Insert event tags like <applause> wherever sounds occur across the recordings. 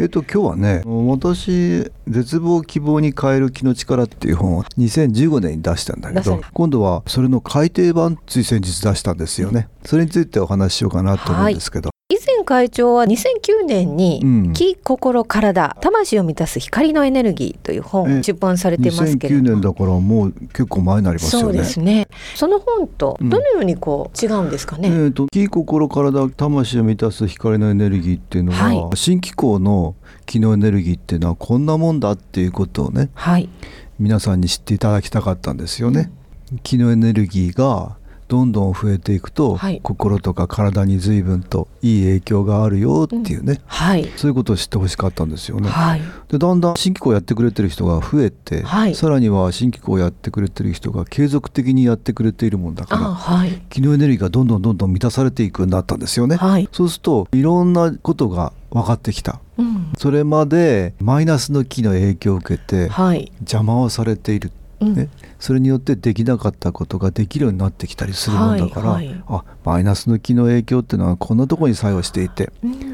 えっと今日はね私絶望希望に変える気の力っていう本を2015年に出したんだけど今度はそれの改訂版つい先日出したんですよね。それについてお話ししようかなと思うんですけど、以前会長は2009年に「気、心、体、魂を満たす光のエネルギー」という本を出版されてますけれども、2009年だからもう結構前になりますよね。そうですね。その本とどのようにこう違うんですかね？うん、えっ、と気、心、体、魂を満たす光のエネルギーっていうのは、はい、新機構の気のエネルギーっていうのはこんなもんだっていうことをね、はい、皆さんに知っていただきたかったんですよね。気のエネルギーがどんどん増えていくと、はい、心とか体に随分といい影響があるよっていうね、うん。はい、そういうことを知ってほしかったんですよね。はい、でだんだん新機構やってくれてる人が増えて、さらには新機構やってくれてる人が継続的にやってくれているもんだから、はい、気のエネルギーがどんどんどんどん満たされていくようになったんですよね。そうするといろんなことが分かってきた。うん、それまでマイナスの気の影響を受けて、邪魔をされている。ね、それによってできなかったことができるようになってきたりするもんだから、はいはい、あマイナスの気の影響っていうのはこんなところに作用していて、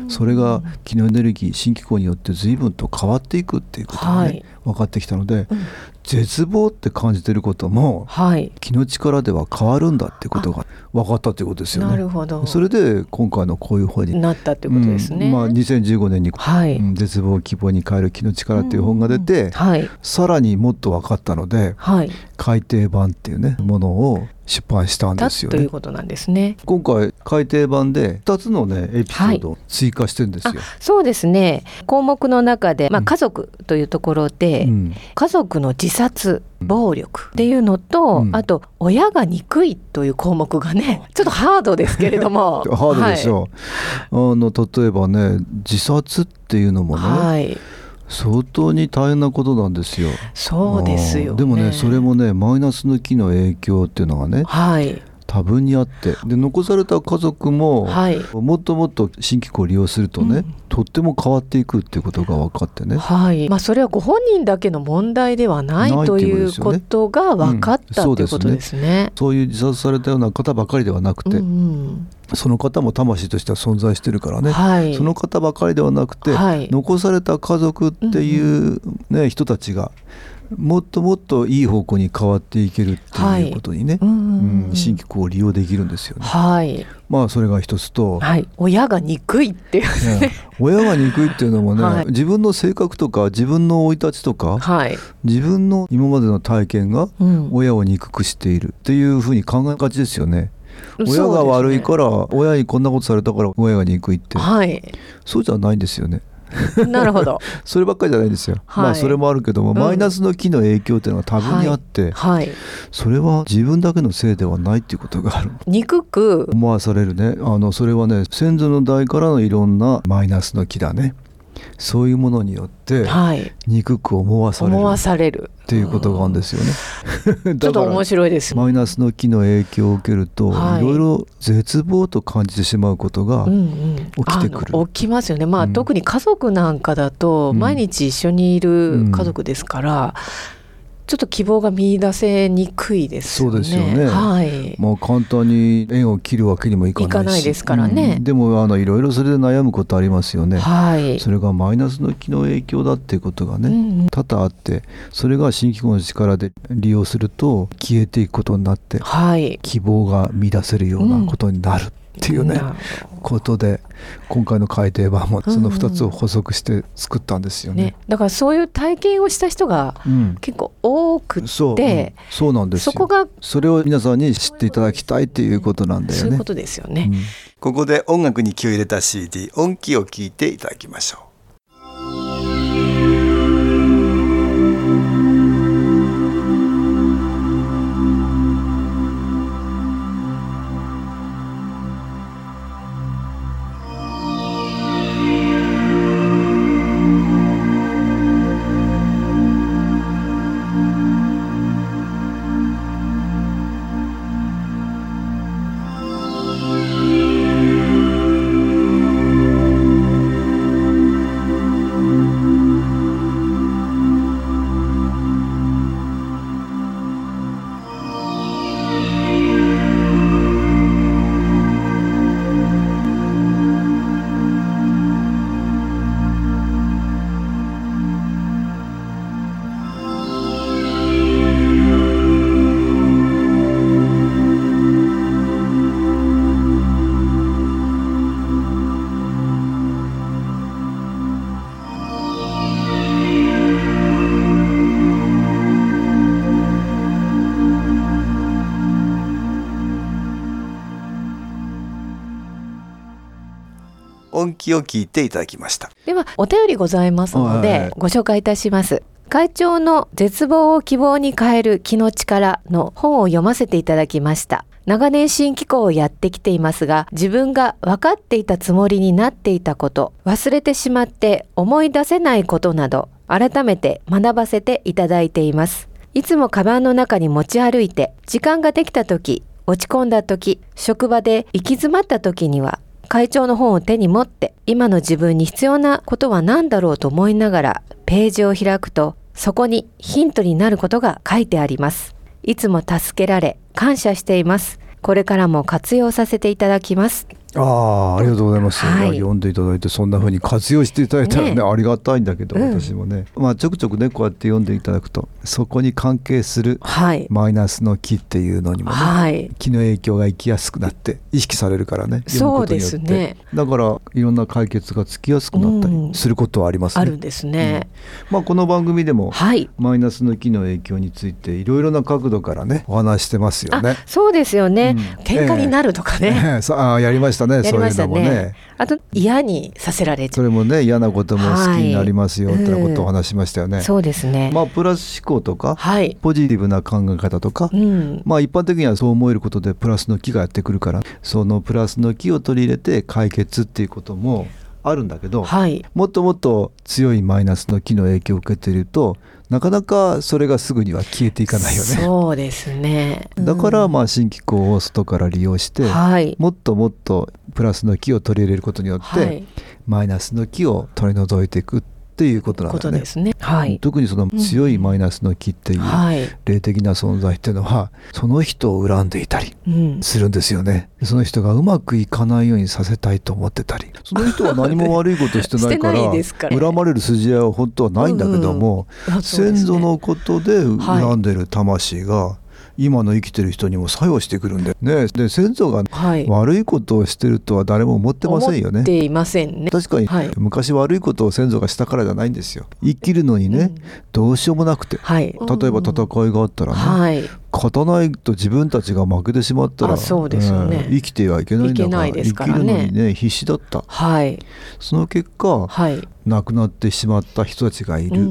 それが気のエネルギー新機構によって随分と変わっていくっていうことがね、はい、分かってきたので、うん、絶望って感じてることも、はい、気の力では変わるんだってことが分かったということですよね。なるほど。それで今回のこういう本になったってことですね。うん、まあ、2015年に、はい、絶望を希望に変える気の力っていう本が出て、うんはい、さらにもっと分かったので、はい、改訂版っていうねものを出版したんですよね。ということなんですね。今回改訂版で2つのねエピソードを追加してんですよ。はい、そうですね。項目の中で、まあ、家族というところで、うん、家族の自殺暴力っていうのと、うん、あと親が憎いという項目がねちょっとハードですけれども。<laughs> ハードでしょう、はい、あの例えばね自殺っていうのもね、はい相当に大変なことなんですよ。そうですよ、ね、でもねそれもねマイナスの気の影響っていうのがね、はい、多分にあってで残された家族も、はい、もっともっと新機構を利用するとね、うん、とっても変わっていくっていうことが分かってね、はい。まあ、それはご本人だけの問題ではないということが分かったということですね。そういう自殺されたような方ばかりではなくて、うんうん。その方も魂としては存在してるからね、はい、その方ばかりではなくて、はい、残された家族っていうね、うん、人たちがもっともっといい方向に変わっていけるっていうことにね、はい、うん。新機構を利用できるんですよね。はい、まあそれが一つと、はい、親が憎いっていう、ね、親が憎いっていうのもね、はい、自分の性格とか自分の生い立ちとか、はい、自分の今までの体験が親を憎くしているっていうふうに考えがちですよね。親が悪いから、ね、親にこんなことされたから親が憎いって、はい、そうじゃないんですよね。<laughs> なるほど。<laughs> そればっかりじゃないんですよ、はい、まあそれもあるけども、うん、マイナスの気の影響っていうのは多分にあって、はい、それは自分だけのせいではないっていうことがある。憎く。思わされるね。あのそれはね先祖の代からのいろんなマイナスの気だねそういうものによって憎く思わされる、思わされるっていうことがあるんですよね。<laughs> ちょっと面白いです。マイナスの気の影響を受けると、はい、いろいろ絶望と感じてしまうことが起きてくる。うんうん、起きますよね。まあ、うん、特に家族なんかだと毎日一緒にいる家族ですから、ちょっと希望が見出せにくいですよね。そうですよね。はい。まあ簡単に縁を切るわけにもいかないし。いかないですからね。うん、でもあのいろいろそれで悩むことありますよね。はい。それがマイナスの気の影響だっていうことがね、うん、多々あって、それが新機構の力で利用すると消えていくことになって、はい。希望が見出せるようなことになる。うんっていうねことで今回の改訂版もその2つを補足して作ったんですよね。うんね、だからそういう体験をした人が結構多くて、うん、そう、うん、そうなんですそこがそれを皆さんに知っていただきたいっていうことなんだよね。そういうことですよね、ここで音楽に気を入れた CD 音機を聞いていただきましょう。音機を聞いていただきました。ではお便りございますのでご紹介いたします。会長の絶望を希望に変える気の力の本を読ませていただきました。長年新機構をやってきていますが自分が分かっていたつもりになっていたこと忘れてしまって思い出せないことなど改めて学ばせていただいています。いつもカバンの中に持ち歩いて時間ができた時落ち込んだ時職場で行き詰まった時には会長の本を手に持って今の自分に必要なことは何だろうと思いながらページを開くとそこにヒントになることが書いてあります。いつも助けられ感謝しています。これからも活用させていただきます。ああありがとうございます、はい、読んでいただいてそんなふうに活用していただいたらね、ね、ありがたいんだけど、うん、私もねまあちょくちょくねこうやって読んでいただくとそこに関係するマイナスの気っていうのにもね、はい、気の影響が生きやすくなって意識されるからね読むことによって。ね、だからいろんな解決がつきやすくなったりすることはありますね。うん、あるんですね、うん、まあ、この番組でも、はい、マイナスの気の影響についていろいろな角度からねお話してますよね。そうですよね、うん、喧嘩になるとかね、えー、えー、あやりましたねそういうのもね。ねあと嫌にさせられそれもね嫌なことも好きになりますよ、っていうことを話しましたよね、そうですね。まあプラス思考とか、はい、ポジティブな考え方とか、うん、まあ一般的にはそう思えることでプラスの気がやってくるからそのプラスの気を取り入れて解決っていうこともあるんだけど、はい、もっともっと強いマイナスの気の影響を受けているとなかなかそれがすぐには消えていかないよね。そうですね、だからまあ新機構を外から利用して、はい、もっともっとプラスの気を取り入れることによって、はい、マイナスの気を取り除いていくっていうことなんだね。ね。はい、特にその強いマイナスの気っていう霊的な存在っていうのは、その人を恨んでいたりするんですよね。その人がうまくいかないようにさせたいと思ってたり。その人は何も悪いことしてないから <laughs> 恨まれる筋合いは本当はないんだけども、先祖のことで恨んでる魂が、今の生きてる人にも作用してくるんでね。で先祖が悪いことをしてるとは誰も思ってませんよね。ていませんね。確かに、はい、昔悪いことを先祖がしたからじゃないんですよ。生きるのにね、うん、どうしようもなくて、はい、例えば戦いがあったらね、はい、勝たないと自分たちが負けてしまったらそうですよね、生きてはいけないんだから、ね、生きるのにね必死だった、はい、その結果、はい、亡くなってしまった人たちがいる、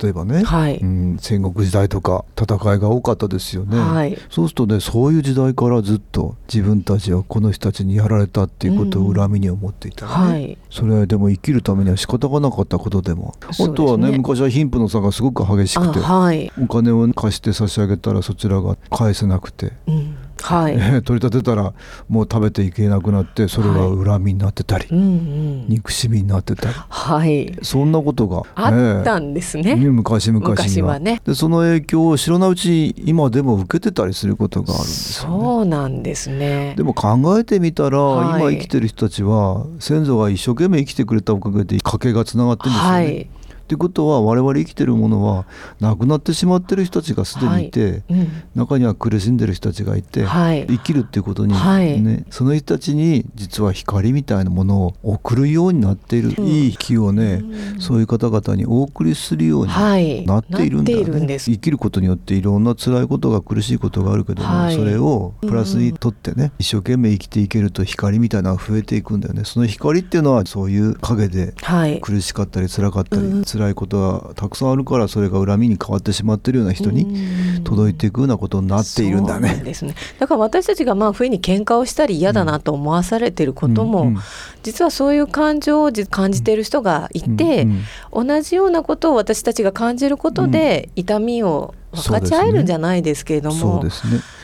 例えばね、はい、うん、戦国時代とか戦いが多かったですよね、はい、そうするとねそういう時代からずっと自分たちはこの人たちにやられたっていうことを恨みに思っていたらね、はい、それはでも生きるためには仕方がなかったことでも、ね、あとはね昔は貧富の差がすごく激しくて、はい、お金を貸して差し上げたらそちらが返せなくて、うん。はい、取り立てたらもう食べていけなくなってそれが恨みになってたり、はいうんうん、憎しみになってたり、はい、そんなことが、あったんですね。昔々昔はね。でその影響を知らないうち今でも受けてたりすることがあるんですよ、ね、そうなんですね。でも考えてみたら、はい、今生きてる人たちは先祖が一生懸命生きてくれたおかげで家計がつながってるんですよね、ってことは我々生きてるものは亡くなってしまってる人たちがすでにいて、はい。うん、中には苦しんでる人たちがいて、はい、生きるっていうことに、ね、その人たちに実は光みたいなものを送るようになっている、うん、いい気をね、そういう方々にお送りするようになっているんだよね、生きることによっていろんな辛いことが苦しいことがあるけども、それをプラスにとってね、一生懸命生きていけると光みたいなのが増えていくんだよね。その光っていうのはそういう影で苦しかったり辛かったり、はい、辛いことがたくさんあるからそれが恨みに変わってしまってるような人に届いていくようなことになっているんだね。ですね。だから私たちがまあ不意に喧嘩をしたり嫌だなと思わされてることも、うんうん。うん、実はそういう感情を感じている人がいて、うんうん、同じようなことを私たちが感じることで痛みを分かち合えるんじゃないですけれども。そうですね。そ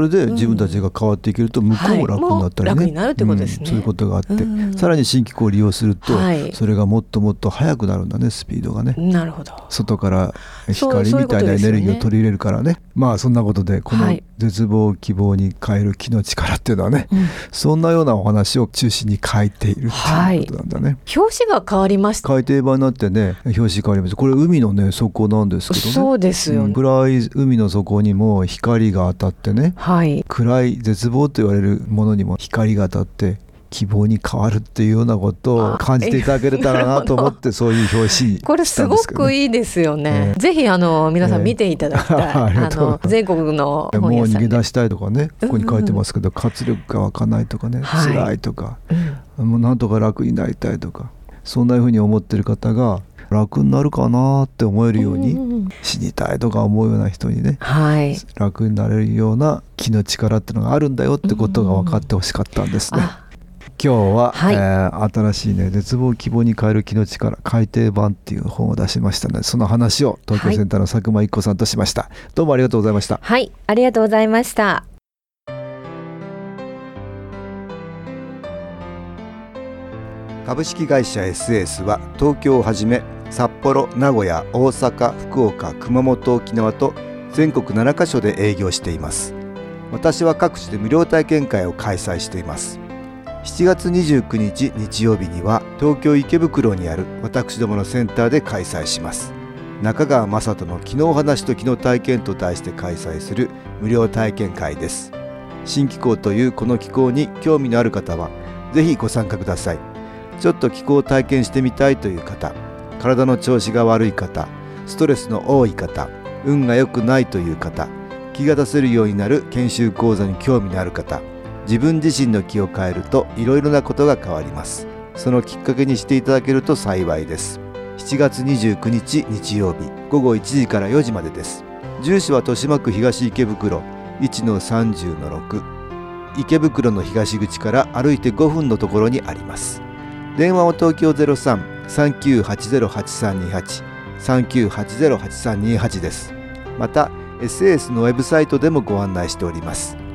れで自分たちが変わっていけると向こうも楽になったりね、楽になるってことですね、そういうことがあって、さらに新機構を利用すると、それがもっともっと速くなるんだねスピードがね。なるほど。外から光みたいなエネルギーを取り入れるからねまあそんなことでこの絶望希望に変える気の力っていうのはね、そんなようなお話を中心に書いているっていうことなんだね、表紙が変わりました。改訂版になってね表紙変わりました。これ海のね底なんですけどね。そうですよ、ね、暗い海の底にも光が当たってね、はい、暗い絶望と言われるものにも光が当たって希望に変わるっていうようなことを感じていただけたらなと思ってそういう表紙、ね、これすごくいいですよね、えー、ぜひあの皆さん見ていただきたい、えー、あの <laughs> 全国のもう逃げ出したいとかねここに書いてますけど、うん。うん、活力が湧かないとかね、はい、辛いとか、うん、もうなんとか楽になりたいとかそんなふうに思ってる方が楽になるかなって思えるように、うんうん、死にたいとか思うような人にね、はい、楽になれるような気の力っていうのがあるんだよってことが分かってほしかったんですね。うん。うん今日は、はい、えー、新しいね絶望希望に変える気の力改訂版っていう本を出しましたのでその話を東京センターの佐久間一子さんとしました、はい、どうもありがとうございました。はいありがとうございました。株式会社 SS は東京をはじめ札幌名古屋大阪福岡熊本沖縄と全国7カ所で営業しています。私は各地で無料体験会を開催しています7月29日日曜日には東京池袋にある私どものセンターで開催します。中川雅人の「昨日話と昨日体験」と題して開催する無料体験会です。新気候というこの気候に興味のある方はぜひご参加ください。ちょっと気候を体験してみたいという方体の調子が悪い方ストレスの多い方運が良くないという方気が出せるようになる研修講座に興味のある方自分自身の気を変えるといろいろなことが変わります。そのきっかけにしていただけると幸いです。7月29日日曜日午後1時から4時までです。住所は豊島区東池袋1-30-6池袋の東口から歩いて5分のところにあります。電話は東京03-3980-8328 3980-8328です。また SS のウェブサイトでもご案内しております。